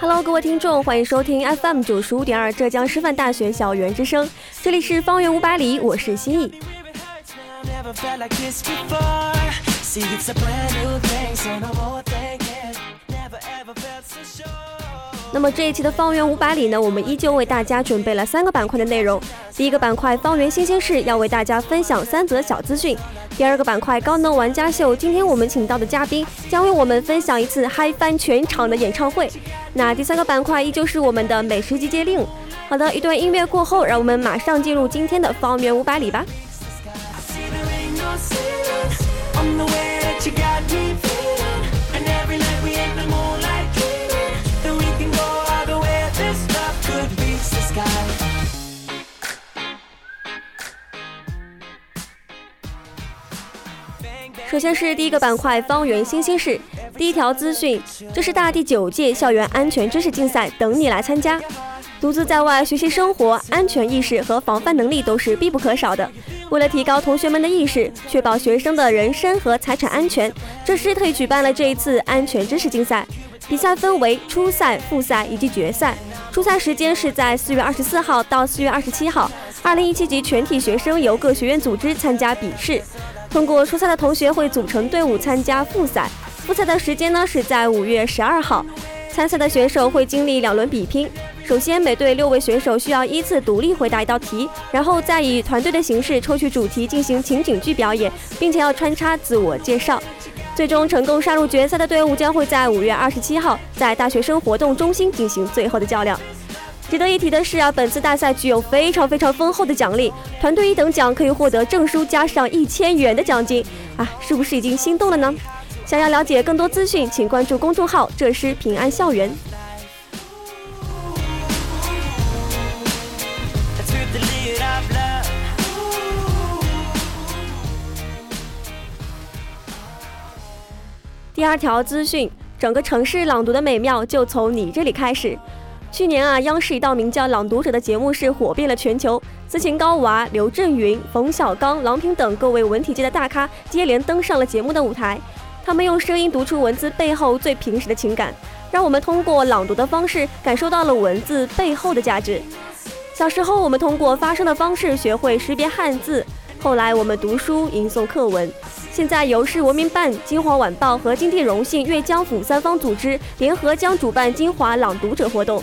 Hello，各位听众，欢迎收听 FM 九十五点二浙江师范大学校园之声，这里是方圆五百里，我是心意。那么这一期的方圆五百里呢，我们依旧为大家准备了三个板块的内容。第一个板块方圆新鲜事，要为大家分享三则小资讯。第二个板块高能玩家秀，今天我们请到的嘉宾将为我们分享一次嗨翻全场的演唱会。那第三个板块依旧是我们的美食集结令。好的，一段音乐过后，让我们马上进入今天的方圆五百里吧。首先是第一个板块方圆新鲜事，第一条资讯，这是大第九届校园安全知识竞赛，等你来参加。独自在外学习生活，安全意识和防范能力都是必不可少的。为了提高同学们的意识，确保学生的人身和财产安全，这师特意举办了这一次安全知识竞赛。比赛分为初赛、复赛以及决赛。初赛时间是在四月二十四号到四月二十七号，二零一七级全体学生由各学院组织参加笔试。通过初赛的同学会组成队伍参加复赛，复赛的时间呢是在五月十二号。参赛的选手会经历两轮比拼，首先每队六位选手需要依次独立回答一道题，然后再以团队的形式抽取主题进行情景剧表演，并且要穿插自我介绍。最终成功杀入决赛的队伍将会在五月二十七号在大学生活动中心进行最后的较量。值得一提的是啊，本次大赛具有非常非常丰厚的奖励，团队一等奖可以获得证书加上一千元的奖金啊，是不是已经心动了呢？想要了解更多资讯，请关注公众号“浙师平安校园”。第二条资讯，整个城市朗读的美妙就从你这里开始。去年啊，央视一道名叫《朗读者》的节目是火遍了全球，斯琴高娃、刘震云、冯小刚、郎平等各位文体界的大咖接连登上了节目的舞台。他们用声音读出文字背后最平实的情感，让我们通过朗读的方式感受到了文字背后的价值。小时候，我们通过发声的方式学会识别汉字，后来我们读书吟诵课文。现在由市文明办、金华晚报和金地荣幸阅江府三方组织联合将主办金华朗读者活动。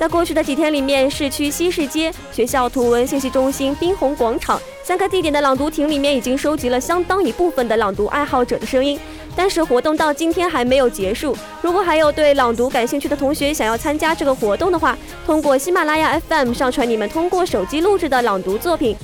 在过去的几天里面，市区西市街、学校图文信息中心、滨红广场三个地点的朗读亭里面，已经收集了相当一部分的朗读爱好者的声音。但是活动到今天还没有结束。如果还有对朗读感兴趣的同学想要参加这个活动的话，通过喜马拉雅 FM 上传你们通过手机录制的朗读作品，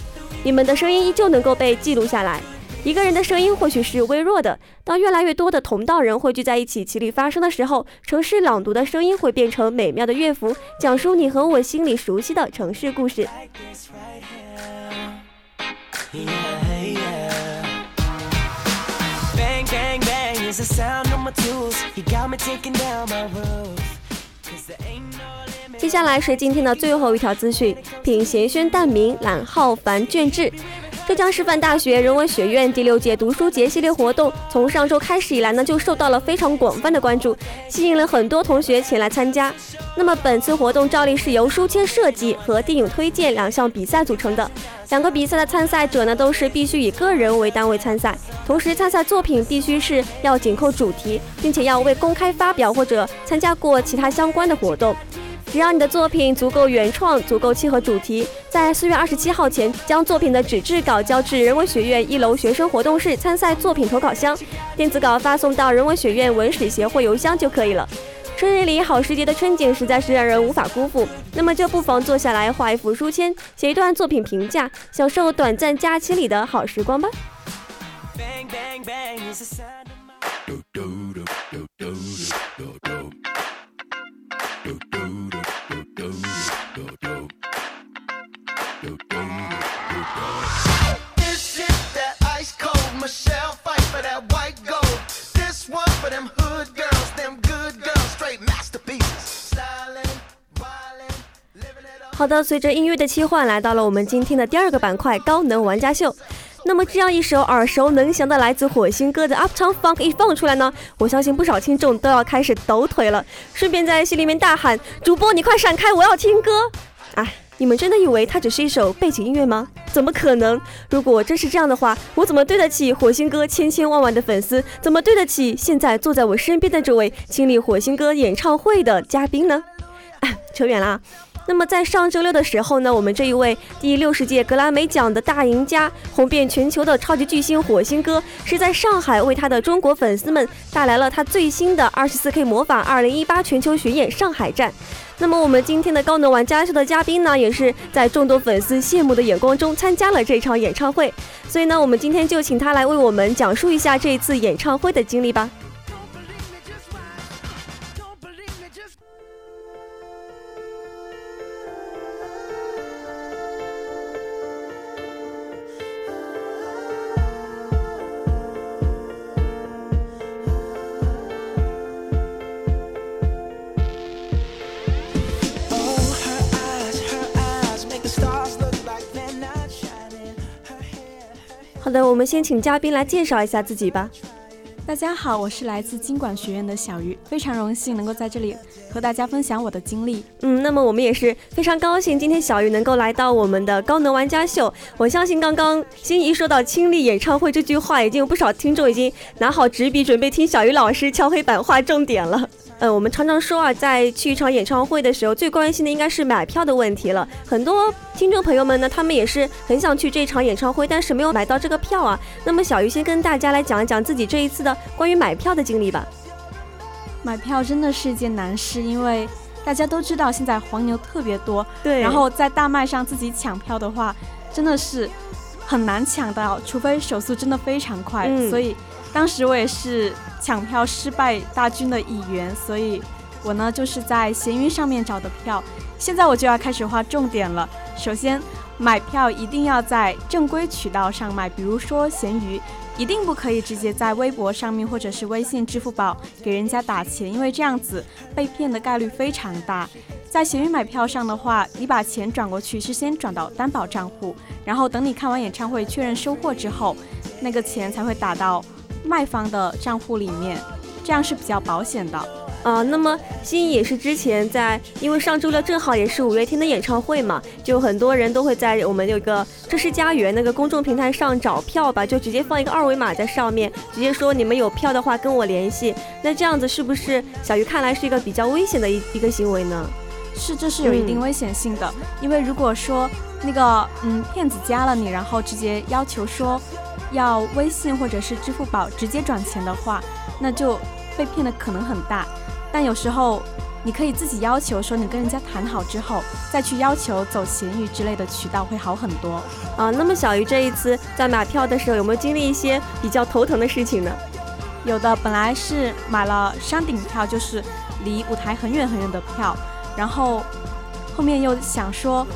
你们的声音依旧能够被记录下来。一个人的声音或许是微弱的，当越来越多的同道人汇聚在一起，齐力发声的时候，城市朗读的声音会变成美妙的乐符，讲述你和我心里熟悉的城市故事。接接下来是今天的最后一条资讯：品贤轩淡明，懒浩繁卷志。浙江师范大学人文学院第六届读书节系列活动从上周开始以来呢，就受到了非常广泛的关注，吸引了很多同学前来参加。那么本次活动照例是由书签设计和电影推荐两项比赛组成的。两个比赛的参赛者呢，都是必须以个人为单位参赛，同时参赛作品必须是要紧扣主题，并且要未公开发表或者参加过其他相关的活动。只要你的作品足够原创，足够契合主题，在四月二十七号前将作品的纸质稿交至人文学院一楼学生活动室参赛作品投稿箱，电子稿发送到人文学院文史协会邮箱就可以了。春日里好时节的春景实在是让人无法辜负，那么就不妨坐下来画一幅书签，写一段作品评价，享受短暂假期里的好时光吧。Bang, bang, bang, 好的，随着音乐的切换，来到了我们今天的第二个板块——高能玩家秀。那么这样一首耳熟能详的来自火星哥的 Uptown Funk 一放出来呢，我相信不少听众都要开始抖腿了，顺便在心里面大喊：“主播，你快闪开，我要听歌！”哎，你们真的以为它只是一首背景音乐吗？怎么可能？如果真是这样的话，我怎么对得起火星哥千千万万的粉丝？怎么对得起现在坐在我身边的这位亲历火星哥演唱会的嘉宾呢？哎，扯远了。那么在上周六的时候呢，我们这一位第六十届格莱美奖的大赢家、红遍全球的超级巨星火星哥，是在上海为他的中国粉丝们带来了他最新的二十四 K 魔法二零一八全球巡演上海站。那么我们今天的高能玩家秀的嘉宾呢，也是在众多粉丝羡慕的眼光中参加了这场演唱会。所以呢，我们今天就请他来为我们讲述一下这一次演唱会的经历吧。的，我们先请嘉宾来介绍一下自己吧。大家好，我是来自经管学院的小鱼，非常荣幸能够在这里和大家分享我的经历。嗯，那么我们也是非常高兴，今天小鱼能够来到我们的高能玩家秀。我相信刚刚心仪说到亲历演唱会这句话，已经有不少听众已经拿好纸笔，准备听小鱼老师敲黑板画重点了。呃，我们常常说啊，在去一场演唱会的时候，最关心的应该是买票的问题了。很多听众朋友们呢，他们也是很想去这场演唱会，但是没有买到这个票啊。那么小鱼先跟大家来讲一讲自己这一次的关于买票的经历吧。买票真的是一件难事，因为大家都知道现在黄牛特别多，对。然后在大麦上自己抢票的话，真的是很难抢到，除非手速真的非常快。所以当时我也是。抢票失败大军的一员，所以我呢就是在闲鱼上面找的票。现在我就要开始划重点了。首先，买票一定要在正规渠道上买，比如说闲鱼，一定不可以直接在微博上面或者是微信、支付宝给人家打钱，因为这样子被骗的概率非常大。在闲鱼买票上的话，你把钱转过去是先转到担保账户，然后等你看完演唱会确认收货之后，那个钱才会打到。卖方的账户里面，这样是比较保险的啊。那么心仪也是之前在，因为上周六正好也是五月天的演唱会嘛，就很多人都会在我们有个这是家园那个公众平台上找票吧，就直接放一个二维码在上面，直接说你们有票的话跟我联系。那这样子是不是小鱼看来是一个比较危险的一一个行为呢？是，这是有一定危险性的，因为如果说那个嗯骗子加了你，然后直接要求说。要微信或者是支付宝直接转钱的话，那就被骗的可能很大。但有时候你可以自己要求说，你跟人家谈好之后，再去要求走闲鱼之类的渠道会好很多啊。那么小鱼这一次在买票的时候，有没有经历一些比较头疼的事情呢？有的，本来是买了山顶票，就是离舞台很远很远的票，然后后面又想说。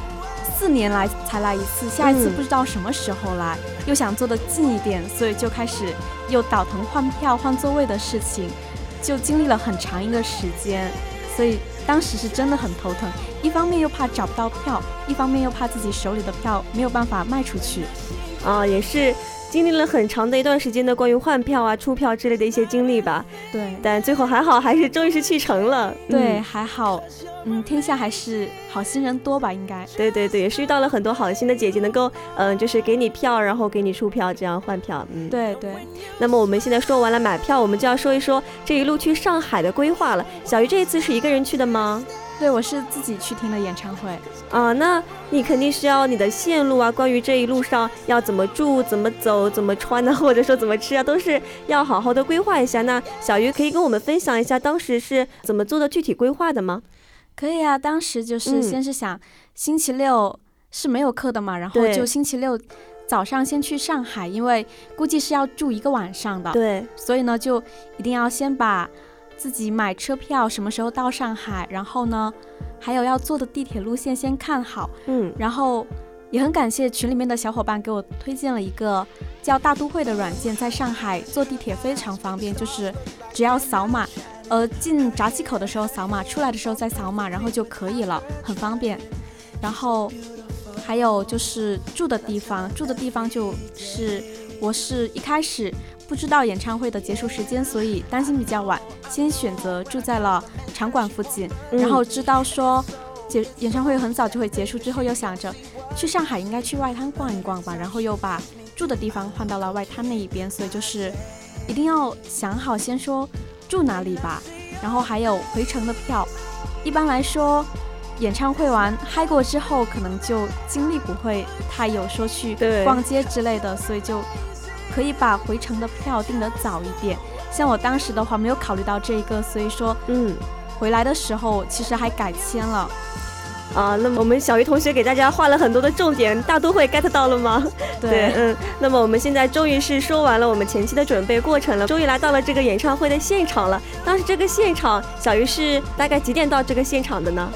四年来才来一次，下一次不知道什么时候来，又想坐得近一点，所以就开始又倒腾换票换座位的事情，就经历了很长一个时间，所以当时是真的很头疼。一方面又怕找不到票，一方面又怕自己手里的票没有办法卖出去。啊，也是。经历了很长的一段时间的关于换票啊、出票之类的一些经历吧，对，但最后还好，还是终于是去成了，对，还好，嗯，天下还是好心人多吧，应该，对对对，也是遇到了很多好心的姐姐，能够，嗯，就是给你票，然后给你出票，这样换票，嗯，对对。那么我们现在说完了买票，我们就要说一说这一路去上海的规划了。小鱼这一次是一个人去的吗？对，我是自己去听的演唱会啊。那你肯定是要你的线路啊，关于这一路上要怎么住、怎么走、怎么穿呢，或者说怎么吃啊，都是要好好的规划一下。那小鱼可以跟我们分享一下当时是怎么做的具体规划的吗？可以啊，当时就是先是想星期六是没有课的嘛，然后就星期六早上先去上海，因为估计是要住一个晚上的，对，所以呢就一定要先把。自己买车票，什么时候到上海？然后呢，还有要坐的地铁路线先看好。嗯，然后也很感谢群里面的小伙伴给我推荐了一个叫大都会的软件，在上海坐地铁非常方便，就是只要扫码，呃，进闸机口的时候扫码，出来的时候再扫码，然后就可以了，很方便。然后还有就是住的地方，住的地方就是我是一开始。不知道演唱会的结束时间，所以担心比较晚，先选择住在了场馆附近。然后知道说结演唱会很早就会结束之后，又想着去上海应该去外滩逛一逛吧。然后又把住的地方换到了外滩那一边，所以就是一定要想好先说住哪里吧。然后还有回程的票，一般来说演唱会完嗨过之后，可能就精力不会太有说去逛街之类的，所以就。可以把回程的票订得早一点，像我当时的话没有考虑到这一个，所以说，嗯，回来的时候其实还改签了，啊，那么我们小鱼同学给大家画了很多的重点，大都会 get 到了吗？对，嗯，那么我们现在终于是说完了我们前期的准备过程了，终于来到了这个演唱会的现场了。当时这个现场，小鱼是大概几点到这个现场的呢？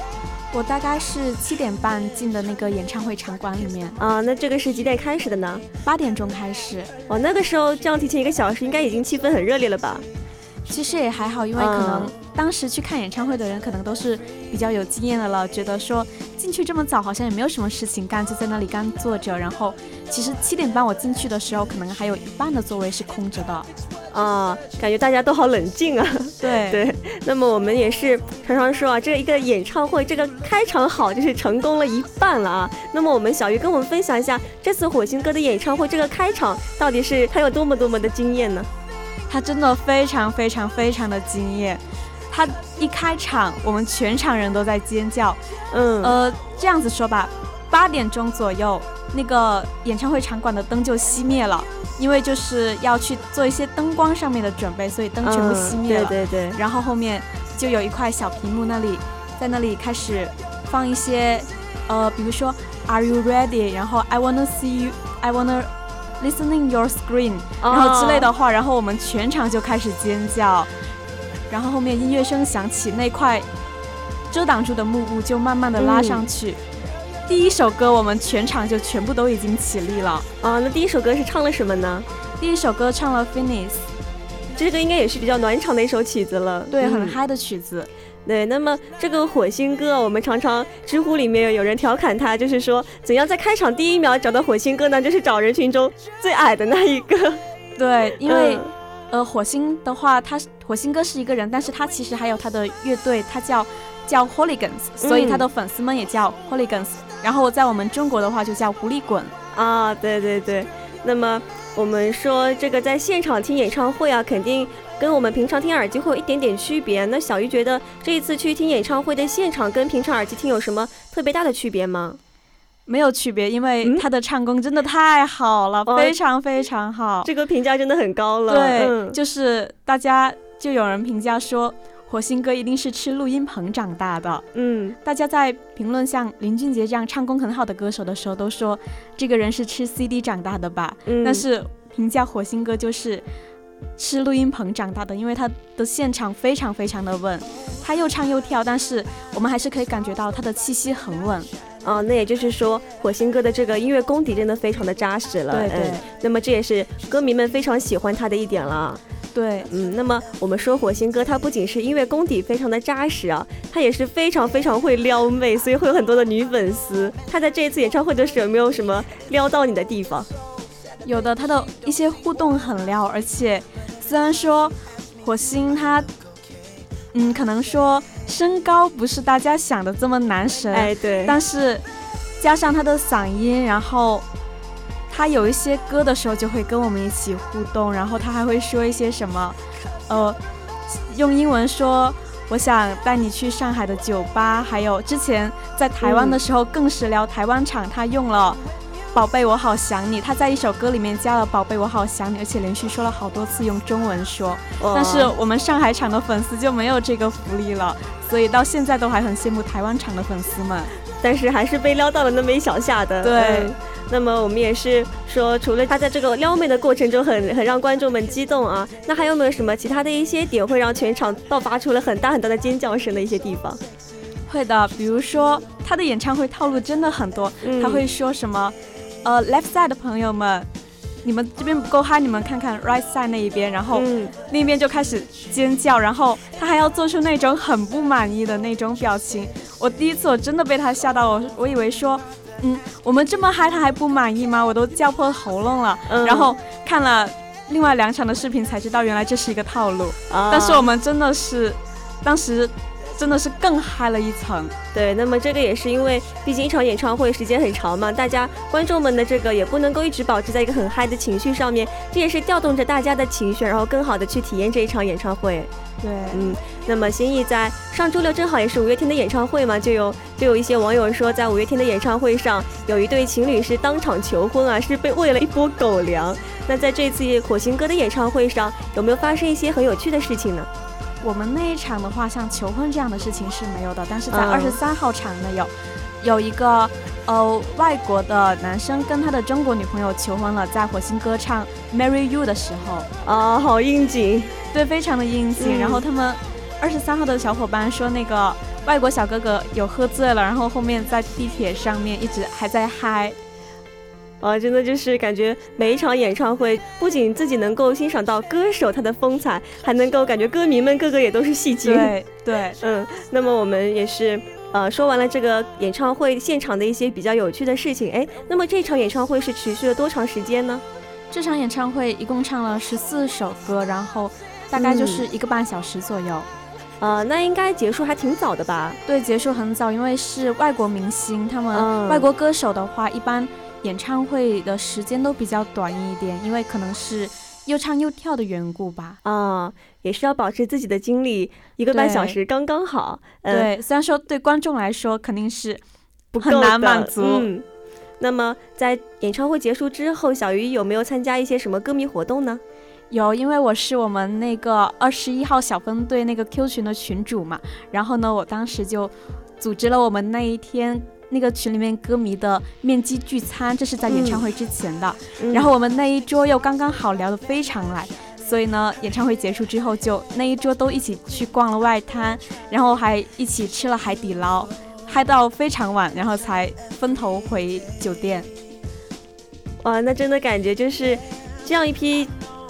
我大概是七点半进的那个演唱会场馆里面啊，那这个是几点开始的呢？八点钟开始。哦，那个时候这样提前一个小时，应该已经气氛很热烈了吧？其实也还好，因为可能当时去看演唱会的人可能都是比较有经验的了，觉得说进去这么早好像也没有什么事情干，就在那里干坐着。然后其实七点半我进去的时候，可能还有一半的座位是空着的。啊，感觉大家都好冷静啊。对 对，那么我们也是常常说啊，这一个演唱会这个开场好，就是成功了一半了啊。那么我们小鱼跟我们分享一下，这次火星哥的演唱会这个开场到底是他有多么多么的惊艳呢？他真的非常非常非常的惊艳，他一开场，我们全场人都在尖叫。嗯呃，这样子说吧，八点钟左右，那个演唱会场馆的灯就熄灭了。因为就是要去做一些灯光上面的准备，所以灯全部熄灭了。对对对。然后后面就有一块小屏幕，那里在那里开始放一些，呃，比如说 Are you ready？然后 I wanna see you，I wanna listening your screen，然后之类的话，然后我们全场就开始尖叫。然后后面音乐声响起，那块遮挡住的幕布就慢慢的拉上去。第一首歌，我们全场就全部都已经起立了啊！那第一首歌是唱了什么呢？第一首歌唱了《Finish》，这个应该也是比较暖场的一首曲子了。对，很嗨的曲子。对，那么这个火星哥，我们常常知乎里面有人调侃他，就是说怎样在开场第一秒找到火星哥呢？就是找人群中最矮的那一个。对，因为呃，火星的话，他火星哥是一个人，但是他其实还有他的乐队，他叫叫 Hooligans，所以他的粉丝们也叫 Hooligans。然后在我们中国的话就叫狐狸滚啊，对对对。那么我们说这个在现场听演唱会啊，肯定跟我们平常听耳机会有一点点区别。那小鱼觉得这一次去听演唱会的现场跟平常耳机听有什么特别大的区别吗？没有区别，因为他的唱功真的太好了，非常非常好。这个评价真的很高了。对，就是大家就有人评价说。火星哥一定是吃录音棚长大的。嗯，大家在评论像林俊杰这样唱功很好的歌手的时候，都说这个人是吃 CD 长大的吧？嗯，但是评价火星哥就是吃录音棚长大的，因为他的现场非常非常的稳，他又唱又跳，但是我们还是可以感觉到他的气息很稳。啊，那也就是说，火星哥的这个音乐功底真的非常的扎实了。对对。那么这也是歌迷们非常喜欢他的一点了。对，嗯，那么我们说火星哥，他不仅是音乐功底非常的扎实啊，他也是非常非常会撩妹，所以会有很多的女粉丝。他在这一次演唱会的时候，有没有什么撩到你的地方？有的，他的一些互动很撩，而且虽然说火星他，嗯，可能说身高不是大家想的这么男神，哎，对，但是加上他的嗓音，然后。他有一些歌的时候就会跟我们一起互动，然后他还会说一些什么，呃，用英文说我想带你去上海的酒吧，还有之前在台湾的时候更是聊台湾场，他用了宝贝我好想你，他在一首歌里面加了宝贝我好想你，而且连续说了好多次用中文说，但是我们上海场的粉丝就没有这个福利了，所以到现在都还很羡慕台湾场的粉丝们，但是还是被撩到了那么一小下的，对。那么我们也是说，除了他在这个撩妹的过程中很很让观众们激动啊，那还有没有什么其他的一些点会让全场爆发出了很大很大的尖叫声的一些地方？会的，比如说他的演唱会套路真的很多，他会说什么，呃，left side 的朋友们，你们这边不够嗨，你们看看 right side 那一边，然后那边就开始尖叫，然后他还要做出那种很不满意的那种表情。我第一次我真的被他吓到，我我以为说。嗯，我们这么嗨，他还不满意吗？我都叫破喉咙了。然后看了另外两场的视频，才知道原来这是一个套路。但是我们真的是，当时真的是更嗨了一层。对，那么这个也是因为，毕竟一场演唱会时间很长嘛，大家观众们的这个也不能够一直保持在一个很嗨的情绪上面，这也是调动着大家的情绪，然后更好的去体验这一场演唱会。对，嗯，那么心意在上周六正好也是五月天的演唱会嘛，就有就有一些网友说，在五月天的演唱会上，有一对情侣是当场求婚啊，是被喂了一波狗粮。那在这次火星哥的演唱会上，有没有发生一些很有趣的事情呢？我们那一场的话，像求婚这样的事情是没有的，但是在二十三号场呢，有有一个呃外国的男生跟他的中国女朋友求婚了，在火星歌唱《Marry You》的时候啊，好应景。对，非常的应景。然后他们二十三号的小伙伴说，那个外国小哥哥有喝醉了，然后后面在地铁上面一直还在嗨。啊，真的就是感觉每一场演唱会，不仅自己能够欣赏到歌手他的风采，还能够感觉歌迷们个个也都是戏精。对对，嗯。那么我们也是呃说完了这个演唱会现场的一些比较有趣的事情。哎，那么这场演唱会是持续了多长时间呢？这场演唱会一共唱了十四首歌，然后。大概就是一个半小时左右，呃，那应该结束还挺早的吧？对，结束很早，因为是外国明星，他们外国歌手的话，一般演唱会的时间都比较短一点，因为可能是又唱又跳的缘故吧。啊，也是要保持自己的精力，一个半小时刚刚好。对，虽然说对观众来说肯定是很难满足。嗯，那么在演唱会结束之后，小鱼有没有参加一些什么歌迷活动呢？有，因为我是我们那个二十一号小分队那个 Q 群的群主嘛，然后呢，我当时就组织了我们那一天那个群里面歌迷的面基聚餐，这是在演唱会之前的。然后我们那一桌又刚刚好聊得非常来，所以呢，演唱会结束之后就那一桌都一起去逛了外滩，然后还一起吃了海底捞，嗨到非常晚，然后才分头回酒店。哇，那真的感觉就是这样一批。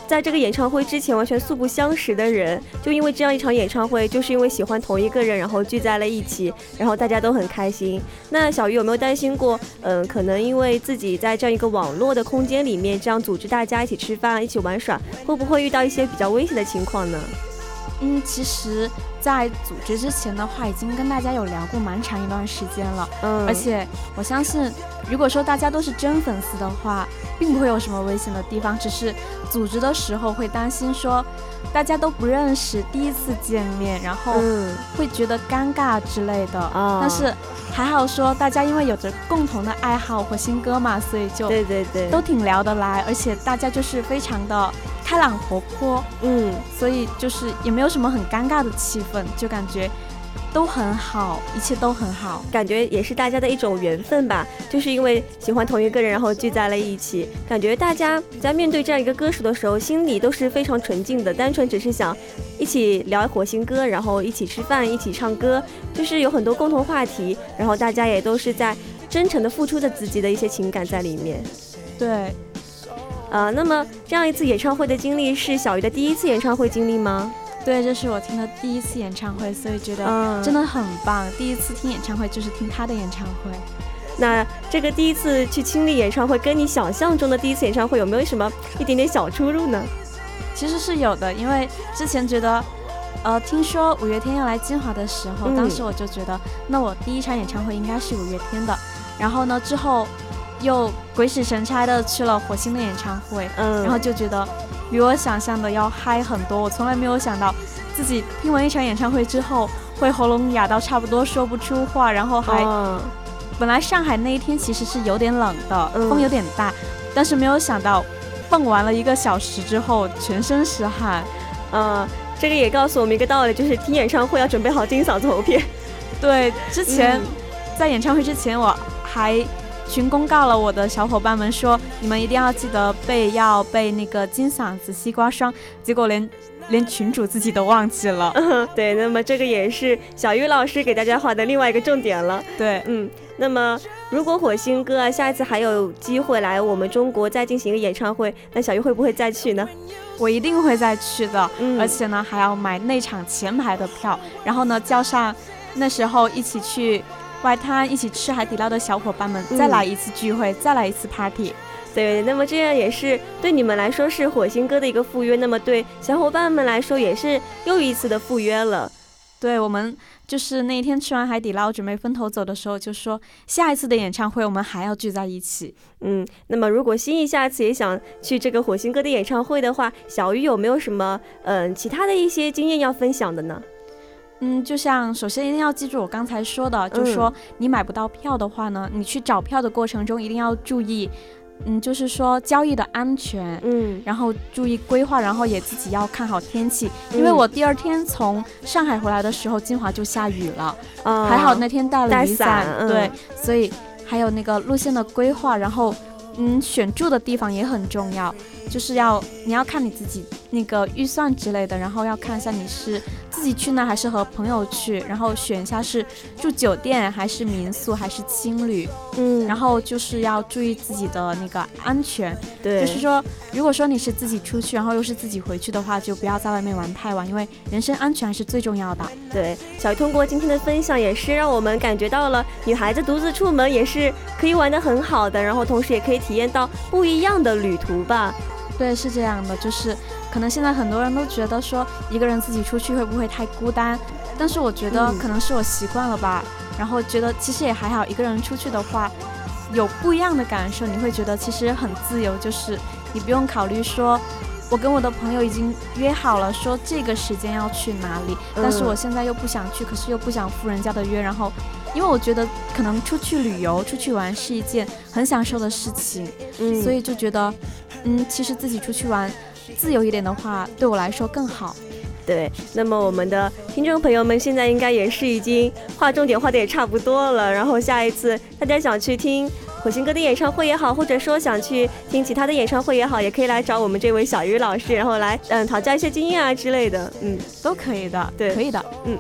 在这个演唱会之前完全素不相识的人，就因为这样一场演唱会，就是因为喜欢同一个人，然后聚在了一起，然后大家都很开心。那小鱼有没有担心过？嗯，可能因为自己在这样一个网络的空间里面，这样组织大家一起吃饭、一起玩耍，会不会遇到一些比较危险的情况呢？嗯，其实，在组织之前的话，已经跟大家有聊过蛮长一段时间了。嗯，而且我相信，如果说大家都是真粉丝的话，并不会有什么危险的地方。只是组织的时候会担心说，大家都不认识，第一次见面，然后会觉得尴尬之类的。啊，但是还好说，大家因为有着共同的爱好和新歌嘛，所以就对对对，都挺聊得来，而且大家就是非常的。开朗活泼，嗯，所以就是也没有什么很尴尬的气氛，就感觉都很好，一切都很好，感觉也是大家的一种缘分吧。就是因为喜欢同一个人，然后聚在了一起，感觉大家在面对这样一个歌手的时候，心里都是非常纯净的，单纯只是想一起聊火星歌，然后一起吃饭，一起唱歌，就是有很多共同话题，然后大家也都是在真诚的付出着自己的一些情感在里面。对。呃，那么这样一次演唱会的经历是小鱼的第一次演唱会经历吗？对，这是我听的第一次演唱会，所以觉得真的很棒。第一次听演唱会就是听他的演唱会。那这个第一次去亲历演唱会，跟你想象中的第一次演唱会有没有什么一点点小出入呢？其实是有的，因为之前觉得，呃，听说五月天要来金华的时候，当时我就觉得，那我第一场演唱会应该是五月天的。然后呢，之后又鬼使神差的去了火星的演唱会，嗯，然后就觉得比我想象的要嗨很多。我从来没有想到自己听完一场演唱会之后，会喉咙哑到差不多说不出话，然后还。本来上海那一天其实是有点冷的，风有点大，但是没有想到，蹦完了一个小时之后，全身是汗。嗯，这个也告诉我们一个道理，就是听演唱会要准备好金嗓子喉片。对，之前在演唱会之前，我还群公告了我的小伙伴们说，你们一定要记得备要备那个金嗓子西瓜霜。结果连连群主自己都忘记了。对，那么这个也是小玉老师给大家画的另外一个重点了。对，嗯。那么，如果火星哥啊下一次还有机会来我们中国再进行一个演唱会，那小鱼会不会再去呢？我一定会再去的，而且呢还要买那场前排的票，然后呢叫上那时候一起去外滩一起吃海底捞的小伙伴们，再来一次聚会，再来一次 party。对，那么这样也是对你们来说是火星哥的一个赴约，那么对小伙伴们来说也是又一次的赴约了。对我们。就是那一天吃完海底捞，准备分头走的时候，就说下一次的演唱会我们还要聚在一起。嗯，那么如果心意下次也想去这个火星哥的演唱会的话，小鱼有没有什么嗯其他的一些经验要分享的呢？嗯，就像首先一定要记住我刚才说的，就是说你买不到票的话呢，你去找票的过程中一定要注意。嗯，就是说交易的安全，嗯，然后注意规划，然后也自己要看好天气。因为我第二天从上海回来的时候，金华就下雨了，还好那天带了雨伞，对，所以还有那个路线的规划，然后嗯，选住的地方也很重要，就是要你要看你自己那个预算之类的，然后要看一下你是。自己去呢，还是和朋友去？然后选一下是住酒店还是民宿还是青旅？嗯，然后就是要注意自己的那个安全。对，就是说，如果说你是自己出去，然后又是自己回去的话，就不要在外面玩太晚，因为人身安全还是最重要的。对，小鱼通过今天的分享，也是让我们感觉到了女孩子独自出门也是可以玩得很好的，然后同时也可以体验到不一样的旅途吧。对，是这样的，就是。可能现在很多人都觉得说一个人自己出去会不会太孤单，但是我觉得可能是我习惯了吧。然后觉得其实也还好，一个人出去的话有不一样的感受，你会觉得其实很自由，就是你不用考虑说我跟我的朋友已经约好了说这个时间要去哪里，但是我现在又不想去，可是又不想赴人家的约。然后因为我觉得可能出去旅游、出去玩是一件很享受的事情，嗯，所以就觉得嗯，其实自己出去玩。自由一点的话，对我来说更好。对，那么我们的听众朋友们现在应该也是已经划重点划的也差不多了。然后下一次大家想去听火星哥的演唱会也好，或者说想去听其他的演唱会也好，也可以来找我们这位小鱼老师，然后来嗯讨教一些经验啊之类的。嗯，都可以的。对，可以的。嗯。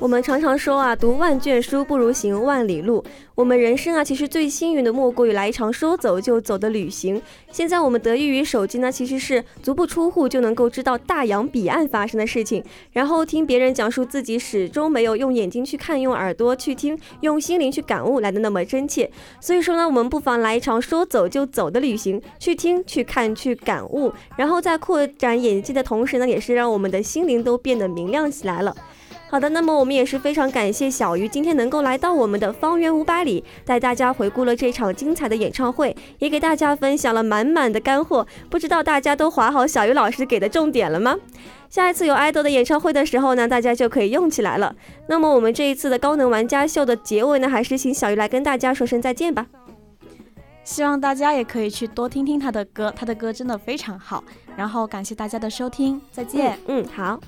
我们常常说啊，读万卷书不如行万里路。我们人生啊，其实最幸运的莫过于来一场说走就走的旅行。现在我们得益于手机呢，其实是足不出户就能够知道大洋彼岸发生的事情，然后听别人讲述自己始终没有用眼睛去看、用耳朵去听、用心灵去感悟来的那么真切。所以说呢，我们不妨来一场说走就走的旅行，去听、去看、去感悟，然后在扩展眼界的同时呢，也是让我们的心灵都变得明亮起来了。好的，那么我们也是非常感谢小鱼今天能够来到我们的方圆五百里，带大家回顾了这场精彩的演唱会，也给大家分享了满满的干货。不知道大家都划好小鱼老师给的重点了吗？下一次有爱豆的演唱会的时候呢，大家就可以用起来了。那么我们这一次的高能玩家秀的结尾呢，还是请小鱼来跟大家说声再见吧。希望大家也可以去多听听他的歌，他的歌真的非常好。然后感谢大家的收听，再见。嗯，好。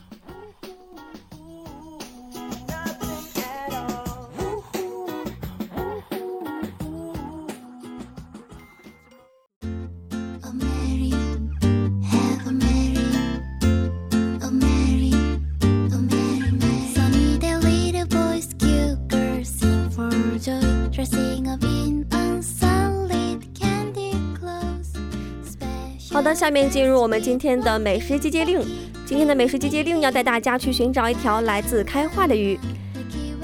下面进入我们今天的美食集结令。今天的美食集结令要带大家去寻找一条来自开化的鱼。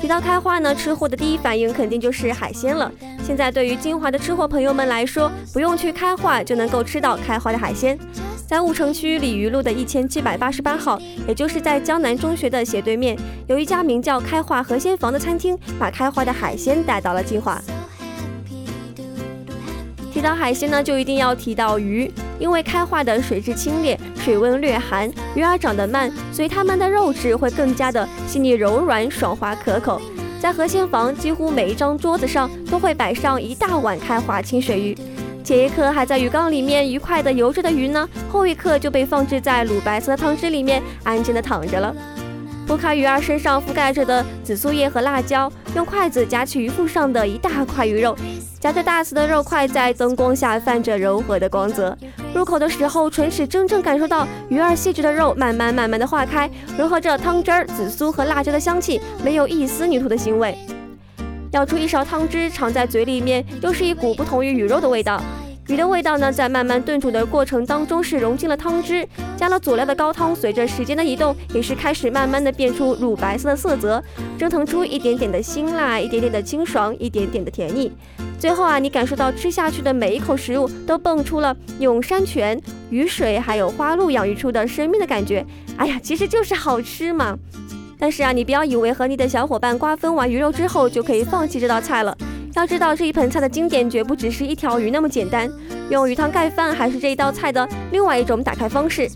提到开化呢，吃货的第一反应肯定就是海鲜了。现在对于金华的吃货朋友们来说，不用去开化就能够吃到开化的海鲜。在婺城区鲤鱼路的一千七百八十八号，也就是在江南中学的斜对面，有一家名叫开化河鲜房的餐厅，把开化的海鲜带到了金华。提到海鲜呢，就一定要提到鱼，因为开化的水质清冽，水温略寒，鱼儿长得慢，所以它们的肉质会更加的细腻柔软、爽滑可口。在河鲜房，几乎每一张桌子上都会摆上一大碗开化清水鱼，前一刻还在鱼缸里面愉快地游着的鱼呢，后一刻就被放置在乳白色的汤汁里面，安静地躺着了。剥开鱼儿身上覆盖着的紫苏叶和辣椒，用筷子夹起鱼腹上的一大块鱼肉。夹着大丝的肉块，在灯光下泛着柔和的光泽。入口的时候，唇齿真正感受到鱼儿细致的肉慢慢慢慢的化开，融合着汤汁儿、紫苏和辣椒的香气，没有一丝泥土的腥味。舀出一勺汤汁，尝在嘴里面，又是一股不同于鱼肉的味道。鱼的味道呢，在慢慢炖煮的过程当中是融进了汤汁，加了佐料的高汤，随着时间的移动，也是开始慢慢的变出乳白色的色泽，蒸腾出一点点的辛辣，一点点的清爽，一点点的甜腻。最后啊，你感受到吃下去的每一口食物都蹦出了用山泉、雨水还有花露养育出的生命的感觉。哎呀，其实就是好吃嘛！但是啊，你不要以为和你的小伙伴瓜分完鱼肉之后就可以放弃这道菜了。要知道这一盆菜的经典绝不只是一条鱼那么简单，用鱼汤盖饭还是这一道菜的另外一种打开方式。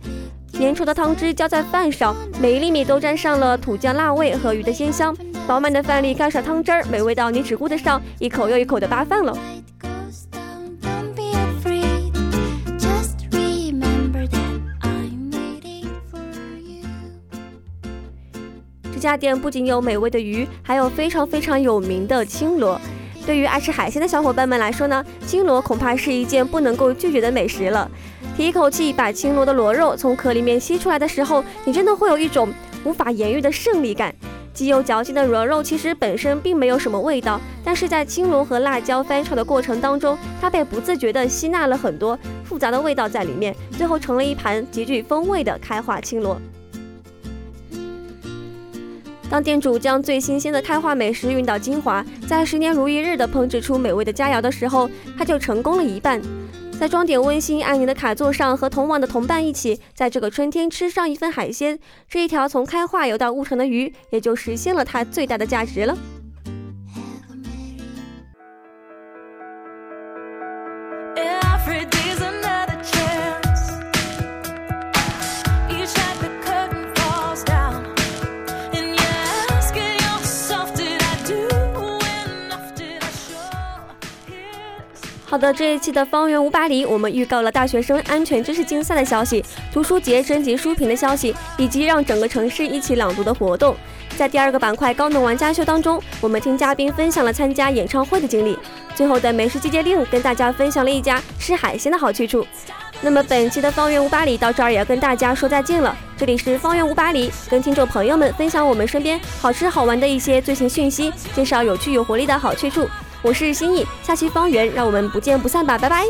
粘稠的汤汁浇在饭上，每一粒米都沾上了土酱辣味和鱼的鲜香。饱满的饭粒盖上汤汁儿，美味到你只顾得上一口又一口的扒饭了。这家店不仅有美味的鱼，还有非常非常有名的青螺。对于爱吃海鲜的小伙伴们来说呢，青螺恐怕是一件不能够拒绝的美食了。提一口气把青螺的螺肉从壳里面吸出来的时候，你真的会有一种无法言喻的胜利感。极有嚼劲的螺肉其实本身并没有什么味道，但是在青螺和辣椒翻炒的过程当中，它被不自觉地吸纳了很多复杂的味道在里面，最后成了一盘极具风味的开化青螺。当店主将最新鲜的开化美食运到金华，在十年如一日的烹制出美味的佳肴的时候，他就成功了一半。在装点温馨安宁的卡座上，和同往的同伴一起，在这个春天吃上一份海鲜，这一条从开化游到婺城的鱼，也就实现了它最大的价值了。好的，这一期的方圆五百里，我们预告了大学生安全知识竞赛的消息、读书节征集书评的消息，以及让整个城市一起朗读的活动。在第二个板块高能玩家秀当中，我们听嘉宾分享了参加演唱会的经历。最后的美食季节令，跟大家分享了一家吃海鲜的好去处。那么本期的方圆五百里到这儿也要跟大家说再见了。这里是方圆五百里，跟听众朋友们分享我们身边好吃好玩的一些最新讯息，介绍有趣有活力的好去处。我是心意，下期方圆，让我们不见不散吧，拜拜。